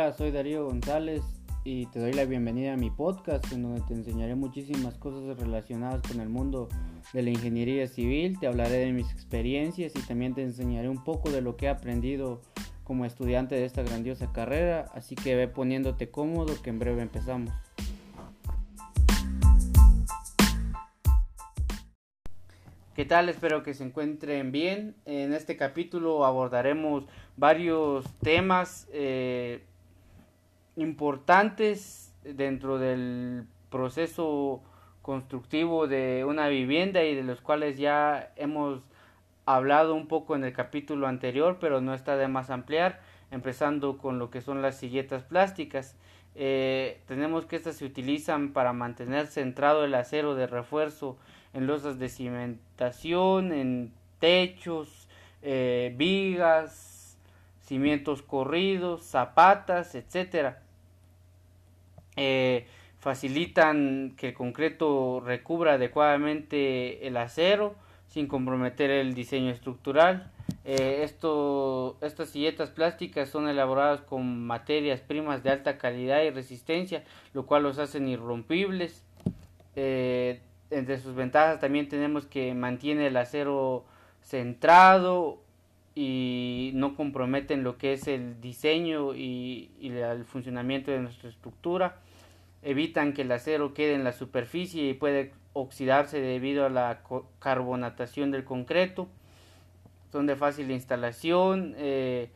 Hola, soy Darío González y te doy la bienvenida a mi podcast en donde te enseñaré muchísimas cosas relacionadas con el mundo de la ingeniería civil, te hablaré de mis experiencias y también te enseñaré un poco de lo que he aprendido como estudiante de esta grandiosa carrera, así que ve poniéndote cómodo que en breve empezamos. ¿Qué tal? Espero que se encuentren bien. En este capítulo abordaremos varios temas eh, importantes dentro del proceso constructivo de una vivienda y de los cuales ya hemos hablado un poco en el capítulo anterior, pero no está de más ampliar, empezando con lo que son las silletas plásticas. Eh, tenemos que estas se utilizan para mantener centrado el acero de refuerzo en losas de cimentación, en techos, eh, vigas, cimientos corridos, zapatas, etcétera. Eh, facilitan que el concreto recubra adecuadamente el acero sin comprometer el diseño estructural. Eh, estas silletas plásticas son elaboradas con materias primas de alta calidad y resistencia, lo cual los hacen irrompibles. Eh, entre sus ventajas también tenemos que mantiene el acero centrado y no comprometen lo que es el diseño y el funcionamiento de nuestra estructura. Evitan que el acero quede en la superficie y puede oxidarse debido a la carbonatación del concreto. Son de fácil instalación eh,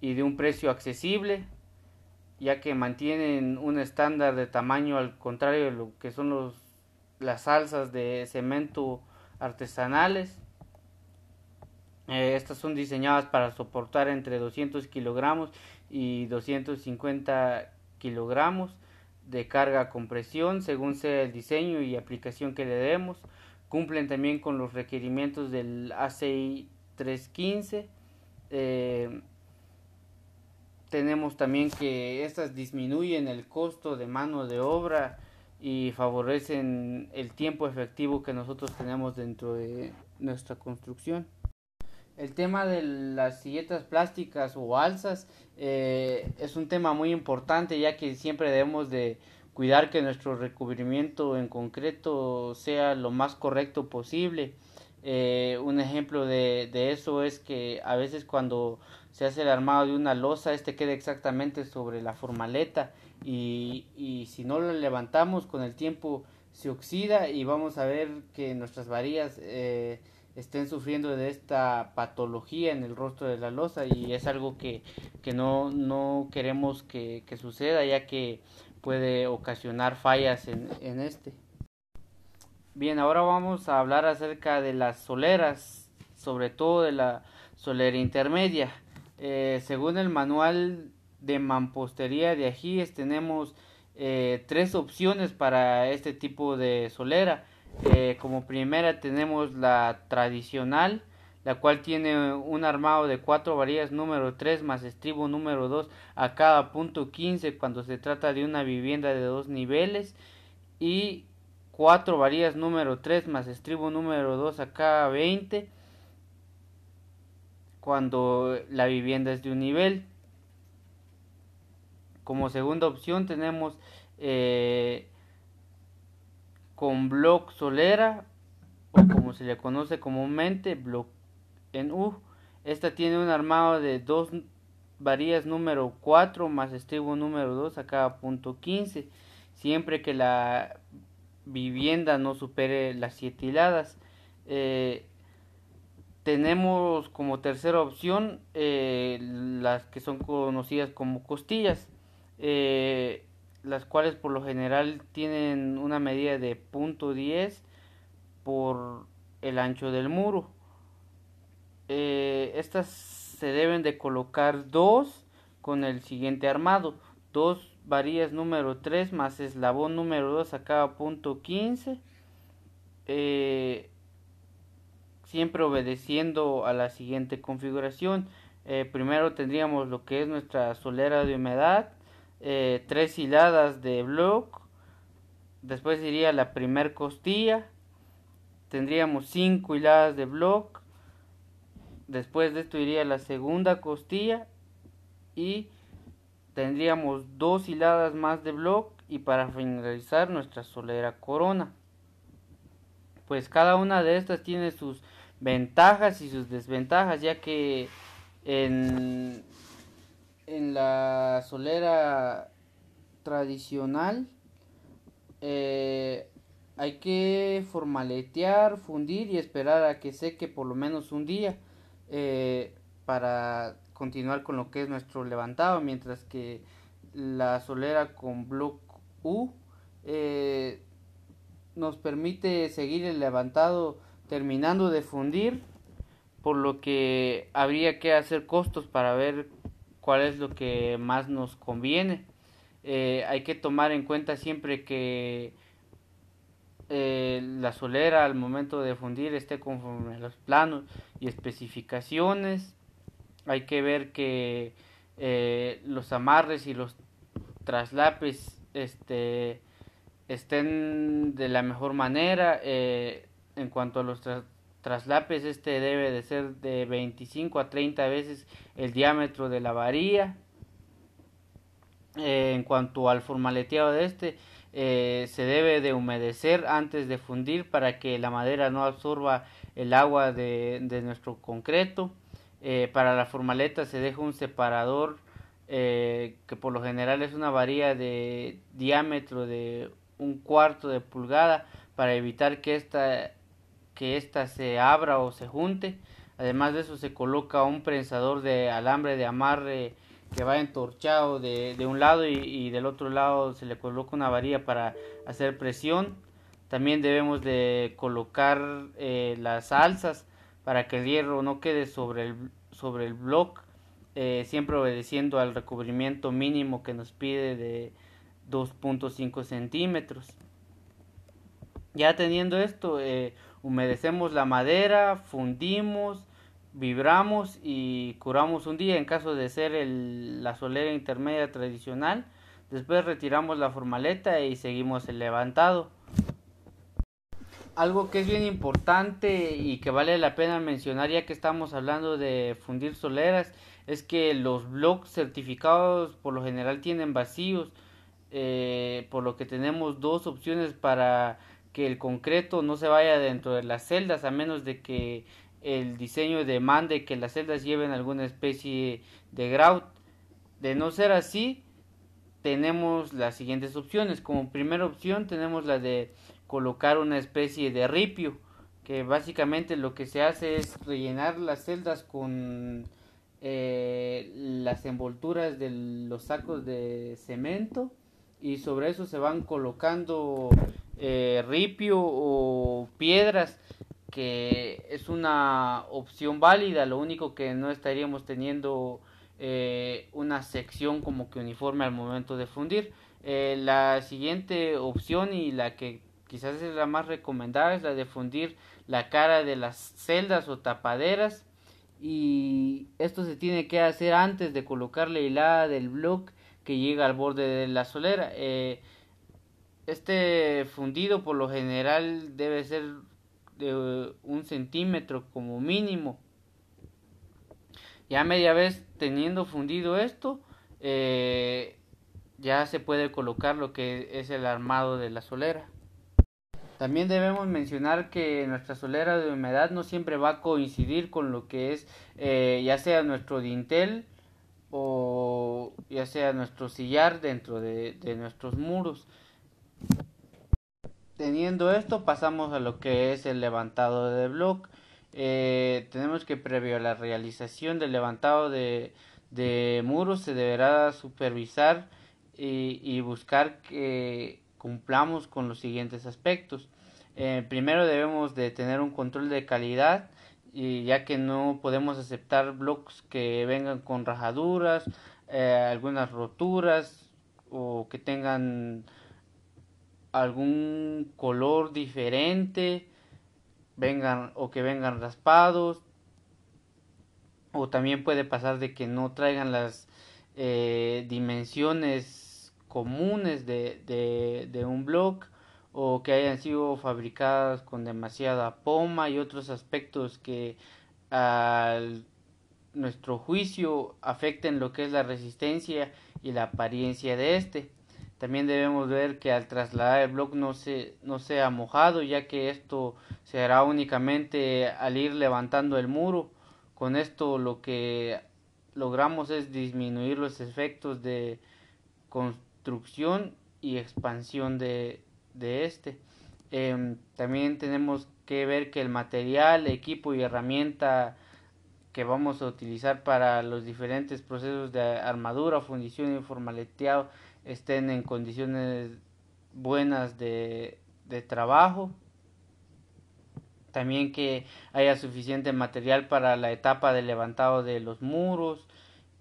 y de un precio accesible, ya que mantienen un estándar de tamaño al contrario de lo que son las salsas de cemento artesanales. Eh, estas son diseñadas para soportar entre 200 kilogramos y 250 kilogramos de carga compresión según sea el diseño y aplicación que le demos. Cumplen también con los requerimientos del ACI 315. Eh, tenemos también que estas disminuyen el costo de mano de obra y favorecen el tiempo efectivo que nosotros tenemos dentro de nuestra construcción. El tema de las silletas plásticas o alzas eh, es un tema muy importante ya que siempre debemos de cuidar que nuestro recubrimiento en concreto sea lo más correcto posible. Eh, un ejemplo de, de, eso es que a veces cuando se hace el armado de una losa, este queda exactamente sobre la formaleta y, y si no lo levantamos con el tiempo se oxida y vamos a ver que nuestras varillas eh, estén sufriendo de esta patología en el rostro de la losa y es algo que, que no, no queremos que, que, suceda ya que puede ocasionar fallas en, en este. Bien, ahora vamos a hablar acerca de las soleras, sobre todo de la solera intermedia. Eh, según el manual de mampostería de Ajíes tenemos eh, tres opciones para este tipo de solera eh, como primera tenemos la tradicional, la cual tiene un armado de cuatro varillas número 3 más estribo número 2 a cada punto 15 cuando se trata de una vivienda de dos niveles y cuatro varillas número 3 más estribo número 2 a cada 20 cuando la vivienda es de un nivel. Como segunda opción tenemos eh, con block solera o como se le conoce comúnmente block en U. Esta tiene un armado de dos varillas número 4 más estribo número 2 a cada punto 15 siempre que la vivienda no supere las 7 hiladas. Eh, tenemos como tercera opción eh, las que son conocidas como costillas. Eh, las cuales por lo general tienen una medida de punto .10 por el ancho del muro. Eh, estas se deben de colocar dos con el siguiente armado, dos varillas número 3 más eslabón número 2 a cada punto 15, eh, siempre obedeciendo a la siguiente configuración. Eh, primero tendríamos lo que es nuestra solera de humedad, eh, tres hiladas de block después iría la primer costilla tendríamos cinco hiladas de block después de esto iría la segunda costilla y tendríamos dos hiladas más de block y para finalizar nuestra solera corona. Pues cada una de estas tiene sus ventajas y sus desventajas ya que en, en la solera tradicional eh, hay que formaletear, fundir y esperar a que seque por lo menos un día eh, para continuar con lo que es nuestro levantado, mientras que la solera con block U eh, nos permite seguir el levantado terminando de fundir, por lo que habría que hacer costos para ver cuál es lo que más nos conviene. Eh, hay que tomar en cuenta siempre que eh, la solera al momento de fundir esté conforme a los planos y especificaciones. Hay que ver que eh, los amarres y los traslapes este, estén de la mejor manera. en cuanto a los traslapes, este debe de ser de 25 a 30 veces el diámetro de la varilla. Eh, en cuanto al formaleteado de este, eh, se debe de humedecer antes de fundir para que la madera no absorba el agua de, nuestro concreto. Eh, para la formaleta se deja un separador que por lo general es una varilla de diámetro de un cuarto de pulgada para evitar que esta, que esta se abra o se junte. Además de eso se coloca un prensador de alambre de amarre que va entorchado de, un lado y, del otro lado se le coloca una varilla para hacer presión. También debemos de colocar eh, las alzas para que el hierro no quede sobre el, sobre el eh, siempre obedeciendo al recubrimiento mínimo que nos pide de 2.5 centímetros. Ya teniendo esto, eh, humedecemos la madera, fundimos, vibramos y curamos un día en caso de ser la solera intermedia tradicional. Después retiramos la formaleta y seguimos el levantado. Algo que es bien importante y que vale la pena mencionar ya que estamos hablando de fundir soleras es que los blocks certificados por lo general tienen vacíos, eh, por lo que tenemos dos opciones para que el concreto no se vaya dentro de las celdas a menos de que el diseño demande que las celdas lleven alguna especie de grout. De no ser así, tenemos las siguientes opciones. Como primera opción tenemos la de colocar una especie de ripio, que básicamente lo que se hace es rellenar las celdas con eh, las envolturas de los sacos de cemento y sobre eso se van colocando eh, ripio o piedras que es una opción válida, lo único que no estaríamos teniendo eh, una sección como que uniforme al momento de fundir. Eh, la siguiente opción y la que quizás es la más recomendada es la de fundir la cara de las celdas o tapaderas y esto se tiene que hacer antes de colocar la hilada del bloque que llega al borde de la solera. Este fundido por lo general debe ser de un centímetro como mínimo. Ya media vez teniendo fundido esto, eh, ya se puede colocar lo que es el armado de la solera. También debemos mencionar que nuestra solera de humedad no siempre va a coincidir con lo que es eh, ya sea nuestro dintel o ya sea nuestro sillar dentro de, de nuestros muros. Teniendo esto, pasamos a lo que es el levantado de block. Eh, tenemos que previo a la realización del levantado de, muros se deberá supervisar y, buscar que cumplamos con los siguientes aspectos. Eh, primero debemos de tener un control de calidad y ya que no podemos aceptar blocks que vengan con rajaduras, eh, algunas roturas o que tengan algún color diferente vengan o que vengan raspados o también puede pasar de que no traigan las eh, dimensiones comunes de, de, un block o que hayan sido fabricadas con demasiada poma y otros aspectos que a nuestro juicio afecten lo que es la resistencia y la apariencia de este. También debemos ver que al trasladar el bloque no, se, no sea mojado, ya que esto se hará únicamente al ir levantando el muro. Con esto lo que logramos es disminuir los efectos de construcción y expansión de, de este. Em, también tenemos que ver que el material, equipo y herramienta que vamos a utilizar para los diferentes procesos de armadura, fundición y formaleteado estén en condiciones buenas de, de trabajo. También que haya suficiente material para la etapa de levantado de los muros,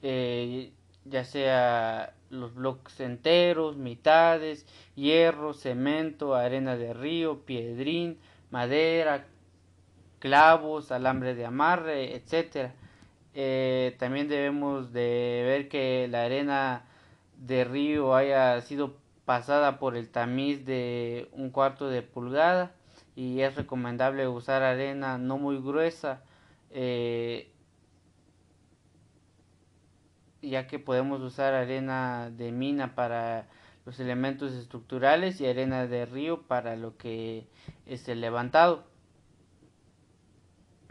eh, ya sea los bloques enteros, mitades, hierro, cemento, arena de río, piedrín, madera, clavos, alambre de amarre, etcétera. Eh, también debemos de ver que la arena de río haya sido pasada por el tamiz de un cuarto de pulgada y es recomendable usar arena no muy gruesa eh, ya que podemos usar arena de mina para los elementos estructurales y arena de río para lo que es el levantado.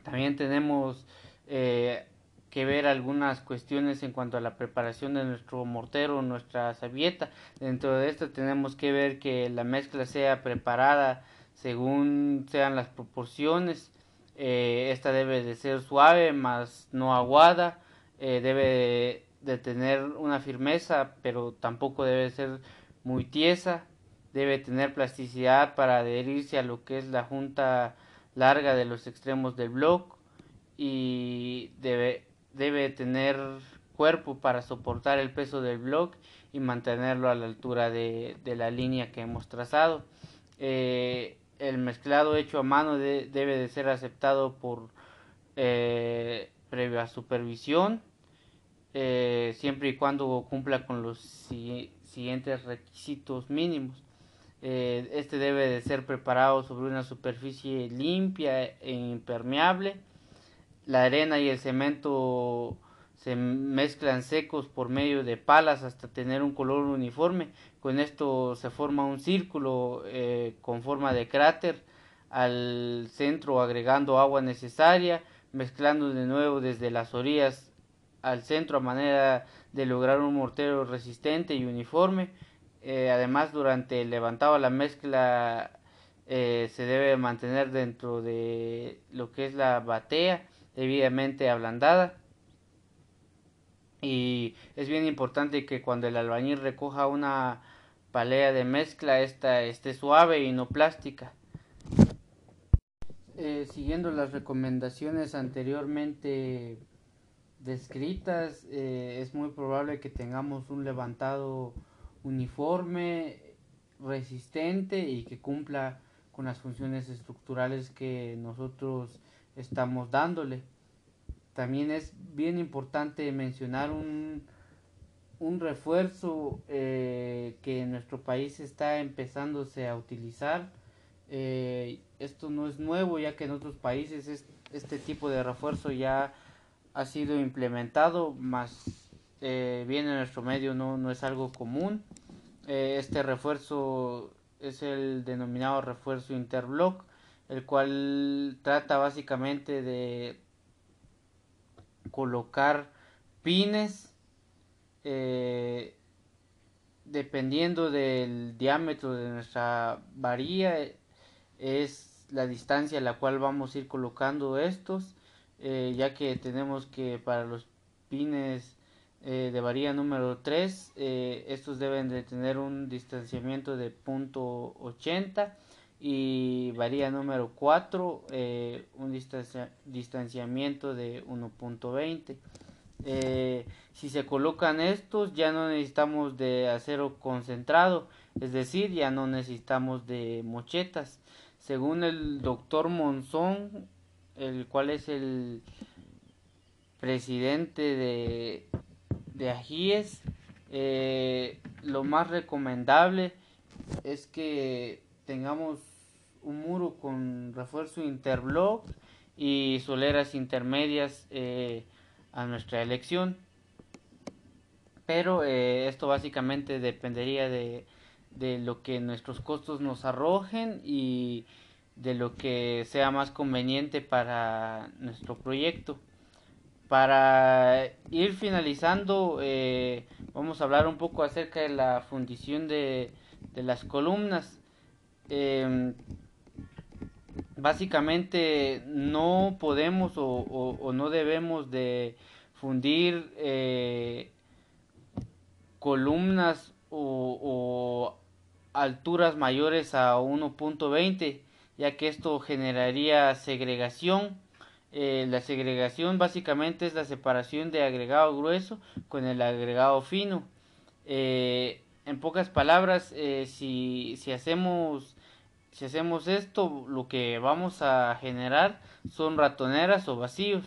También tenemos eh, que ver algunas cuestiones en cuanto a la preparación de nuestro mortero, nuestra sabieta. Dentro de esto tenemos que ver que la mezcla sea preparada según sean las proporciones. Eh, esta debe de ser suave, más no aguada. Eh, debe de tener una firmeza, pero tampoco debe ser muy tiesa. Debe tener plasticidad para adherirse a lo que es la junta larga de los extremos del bloque y debe, debe tener cuerpo para soportar el peso del bloque y mantenerlo a la altura de, la línea que hemos trazado. Eh, el mezclado hecho a mano debe de ser aceptado por eh, previa supervisión eh, siempre y cuando cumpla con los siguientes requisitos mínimos. Este debe de ser preparado sobre una superficie limpia e impermeable. La arena y el cemento se mezclan secos por medio de palas hasta tener un color uniforme. Con esto se forma un círculo eh, con forma de cráter al centro agregando agua necesaria, mezclando de nuevo desde las orillas al centro a manera de lograr un mortero resistente y uniforme. Eh, además, durante el levantado la mezcla eh, se debe mantener dentro de lo que es la batea debidamente ablandada. Y es bien importante que cuando el albañil recoja una palea de mezcla, esta esté suave y no plástica. Eh, siguiendo las recomendaciones anteriormente descritas, eh, es muy probable que tengamos un levantado uniforme, resistente y que cumpla con las funciones estructurales que nosotros estamos dándole. También es bien importante mencionar un, un refuerzo eh, que en nuestro país está empezándose a utilizar. Eh, esto no es nuevo ya que en otros países este tipo de refuerzo ya ha sido implementado, más eh, bien en nuestro medio no, no es algo común. Eh, este refuerzo es el denominado refuerzo interblock, el cual trata básicamente de colocar pines eh, dependiendo del diámetro de nuestra varilla es la distancia a la cual vamos a ir colocando estos eh, ya que tenemos que para los pines eh, de varilla número 3 eh, estos deben de tener un distanciamiento de punto .80 y varilla número 4 un distanciamiento de 1.20 si se colocan estos ya no necesitamos de acero concentrado es decir ya no necesitamos de mochetas. Según el doctor Monzón el cual es el presidente de, de Ajíes, eh, lo más recomendable es que tengamos un muro con refuerzo interblock y soleras intermedias eh, a nuestra elección. pero eh, esto básicamente dependería de, de lo que nuestros costos nos arrojen y de lo que sea más conveniente para nuestro proyecto. Para ir finalizando, eh, vamos a hablar un poco acerca de la fundición de, de las columnas. Em, básicamente no podemos o, no debemos de fundir eh, columnas o, alturas mayores a 1.20 ya que esto generaría segregación. Eh, la segregación básicamente es la separación de agregado grueso con el agregado fino. Eh, en pocas palabras si, si hacemos si hacemos esto, lo que vamos a generar son ratoneras o vacíos.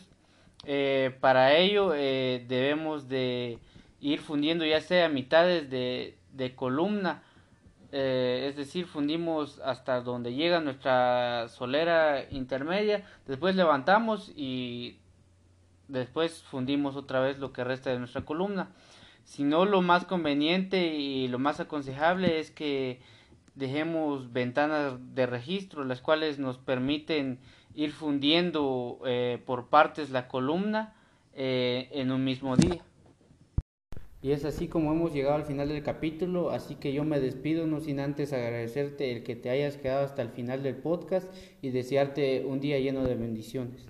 Eh, para ello eh, debemos de ir fundiendo ya sea mitades de, de columna, eh, es decir, fundimos hasta donde llega nuestra solera intermedia, después levantamos y después fundimos otra vez lo que resta de nuestra columna. Si no, lo más conveniente y lo más aconsejable es que dejemos ventanas de registro, las cuales nos permiten ir fundiendo eh, por partes la columna eh, en un mismo día. Y es así como hemos llegado al final del capítulo, así que yo me despido no sin antes agradecerte el que te hayas quedado hasta el final del podcast y desearte un día lleno de bendiciones.